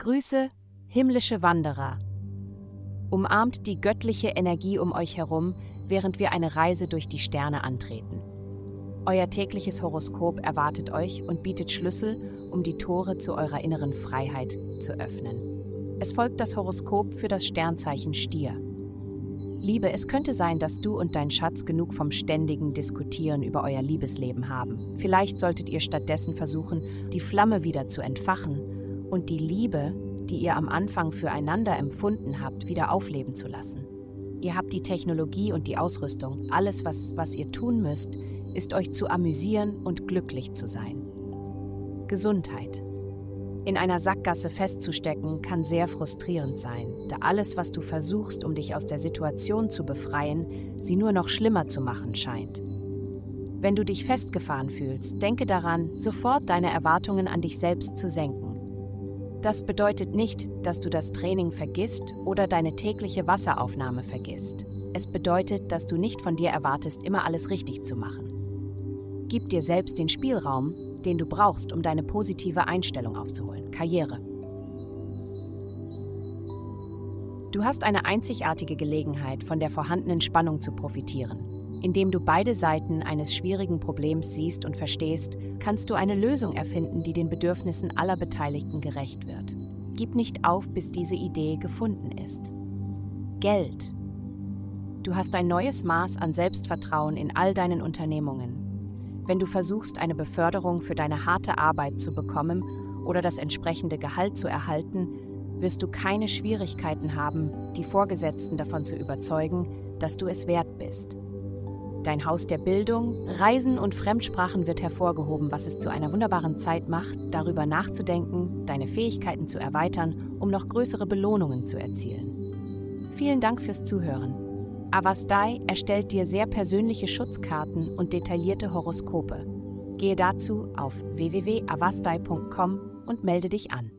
Grüße, himmlische Wanderer. Umarmt die göttliche Energie um euch herum, während wir eine Reise durch die Sterne antreten. Euer tägliches Horoskop erwartet euch und bietet Schlüssel, um die Tore zu eurer inneren Freiheit zu öffnen. Es folgt das Horoskop für das Sternzeichen Stier. Liebe, es könnte sein, dass du und dein Schatz genug vom ständigen Diskutieren über euer Liebesleben haben. Vielleicht solltet ihr stattdessen versuchen, die Flamme wieder zu entfachen und die Liebe, die ihr am Anfang füreinander empfunden habt, wieder aufleben zu lassen. Ihr habt die Technologie und die Ausrüstung. Alles, was, was ihr tun müsst, ist euch zu amüsieren und glücklich zu sein. Gesundheit. In einer Sackgasse festzustecken kann sehr frustrierend sein, da alles, was du versuchst, um dich aus der Situation zu befreien, sie nur noch schlimmer zu machen scheint. Wenn du dich festgefahren fühlst, denke daran, sofort deine Erwartungen an dich selbst zu senken. Das bedeutet nicht, dass du das Training vergisst oder deine tägliche Wasseraufnahme vergisst. Es bedeutet, dass du nicht von dir erwartest, immer alles richtig zu machen. Gib dir selbst den Spielraum, den du brauchst, um deine positive Einstellung aufzuholen. Karriere. Du hast eine einzigartige Gelegenheit, von der vorhandenen Spannung zu profitieren. Indem du beide Seiten eines schwierigen Problems siehst und verstehst, kannst du eine Lösung erfinden, die den Bedürfnissen aller Beteiligten gerecht wird. Gib nicht auf, bis diese Idee gefunden ist. Geld. Du hast ein neues Maß an Selbstvertrauen in all deinen Unternehmungen. Wenn du versuchst, eine Beförderung für deine harte Arbeit zu bekommen oder das entsprechende Gehalt zu erhalten, wirst du keine Schwierigkeiten haben, die Vorgesetzten davon zu überzeugen, dass du es wert bist. Dein Haus der Bildung, Reisen und Fremdsprachen wird hervorgehoben, was es zu einer wunderbaren Zeit macht, darüber nachzudenken, deine Fähigkeiten zu erweitern, um noch größere Belohnungen zu erzielen. Vielen Dank fürs Zuhören. Avastai erstellt dir sehr persönliche Schutzkarten und detaillierte Horoskope. Gehe dazu auf www.avastai.com und melde dich an.